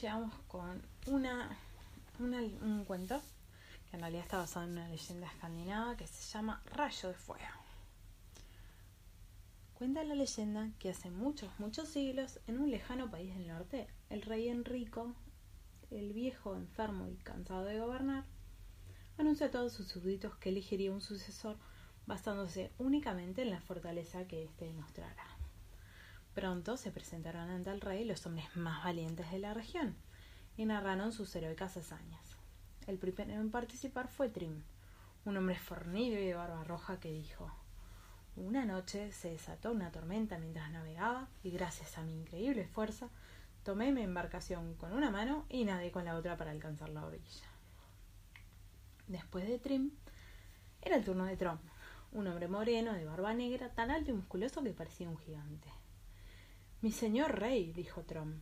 Llegamos con una, un cuento que en realidad está basado en una leyenda escandinava que se llama Rayo de Fuego. Cuenta la leyenda que hace muchos, muchos siglos, en un lejano país del norte, el rey Enrico, el viejo, enfermo y cansado de gobernar, anunció a todos sus súbditos que elegiría un sucesor basándose únicamente en la fortaleza que éste demostrara. Pronto se presentaron ante el rey los hombres más valientes de la región y narraron sus heroicas hazañas. El primero en participar fue Trim, un hombre fornido y de barba roja que dijo Una noche se desató una tormenta mientras navegaba y gracias a mi increíble fuerza tomé mi embarcación con una mano y nadé con la otra para alcanzar la orilla. Después de Trim, era el turno de Trom, un hombre moreno de barba negra tan alto y musculoso que parecía un gigante. Mi señor rey, dijo Trom,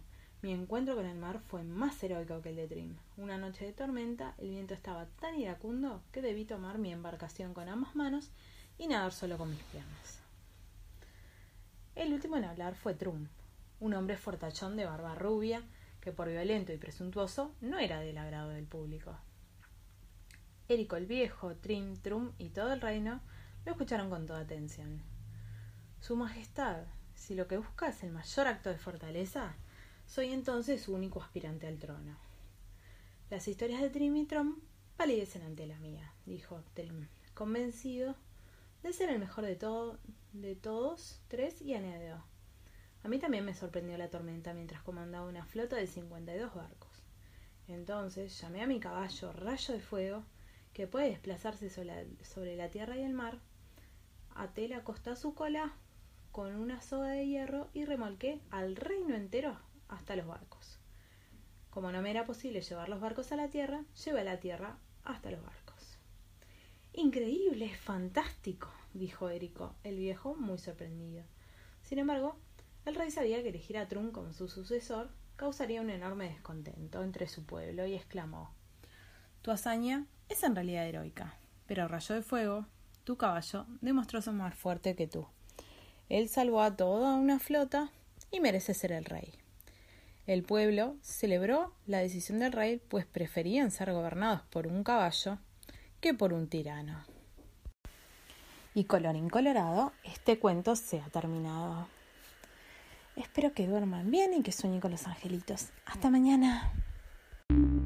mi encuentro con el mar fue más heroico que el de Trim. Una noche de tormenta, el viento estaba tan iracundo que debí tomar mi embarcación con ambas manos y nadar solo con mis piernas. El último en hablar fue Trum, un hombre fortachón de barba rubia que por violento y presuntuoso no era del agrado del público. Érico el Viejo, Trim, Trum y todo el reino lo escucharon con toda atención. Su Majestad, si lo que busca es el mayor acto de fortaleza, soy entonces su único aspirante al trono. Las historias de Trim y Trom palidecen ante la mía, dijo Trim, convencido de ser el mejor de, de todos tres y añadió. A mí también me sorprendió la tormenta mientras comandaba una flota de 52 barcos. Entonces llamé a mi caballo Rayo de Fuego, que puede desplazarse sobre la, sobre la tierra y el mar, até la costa su cola con una soga de hierro y remolqué al reino entero hasta los barcos. Como no me era posible llevar los barcos a la tierra, llevé la tierra hasta los barcos. Increíble, fantástico, dijo Érico, el viejo, muy sorprendido. Sin embargo, el rey sabía que elegir a Trum como su sucesor causaría un enorme descontento entre su pueblo y exclamó Tu hazaña es en realidad heroica, pero Rayo de Fuego, tu caballo, demostró ser más fuerte que tú. Él salvó a toda una flota y merece ser el rey. El pueblo celebró la decisión del rey, pues preferían ser gobernados por un caballo que por un tirano. Y colorín colorado, este cuento se ha terminado. Espero que duerman bien y que sueñen con los angelitos. Hasta mañana.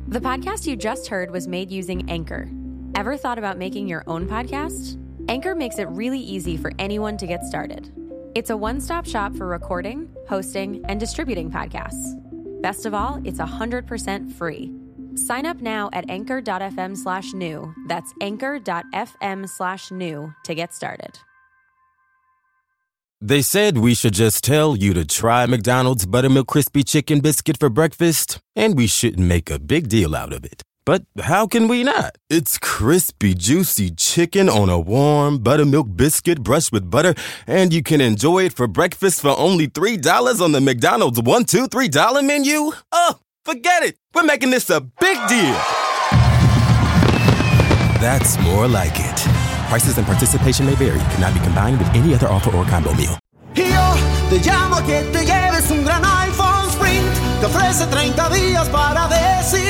The podcast you just heard was made using Anchor. Ever thought about making your own podcast? Anchor makes it really easy for anyone to get started. It's a one stop shop for recording, hosting, and distributing podcasts. Best of all, it's 100% free. Sign up now at anchor.fm slash new. That's anchor.fm slash new to get started. They said we should just tell you to try McDonald's Buttermilk Crispy Chicken Biscuit for breakfast, and we shouldn't make a big deal out of it. But how can we not? It's crispy, juicy chicken on a warm buttermilk biscuit brushed with butter, and you can enjoy it for breakfast for only $3 on the McDonald's one, two, three dollar menu? Oh, forget it. We're making this a big deal. That's more like it. Prices and participation may vary. Cannot be combined with any other offer or combo meal. Yo te llamo a que te lleves un gran iPhone Sprint. Te ofrece 30 días para decidir.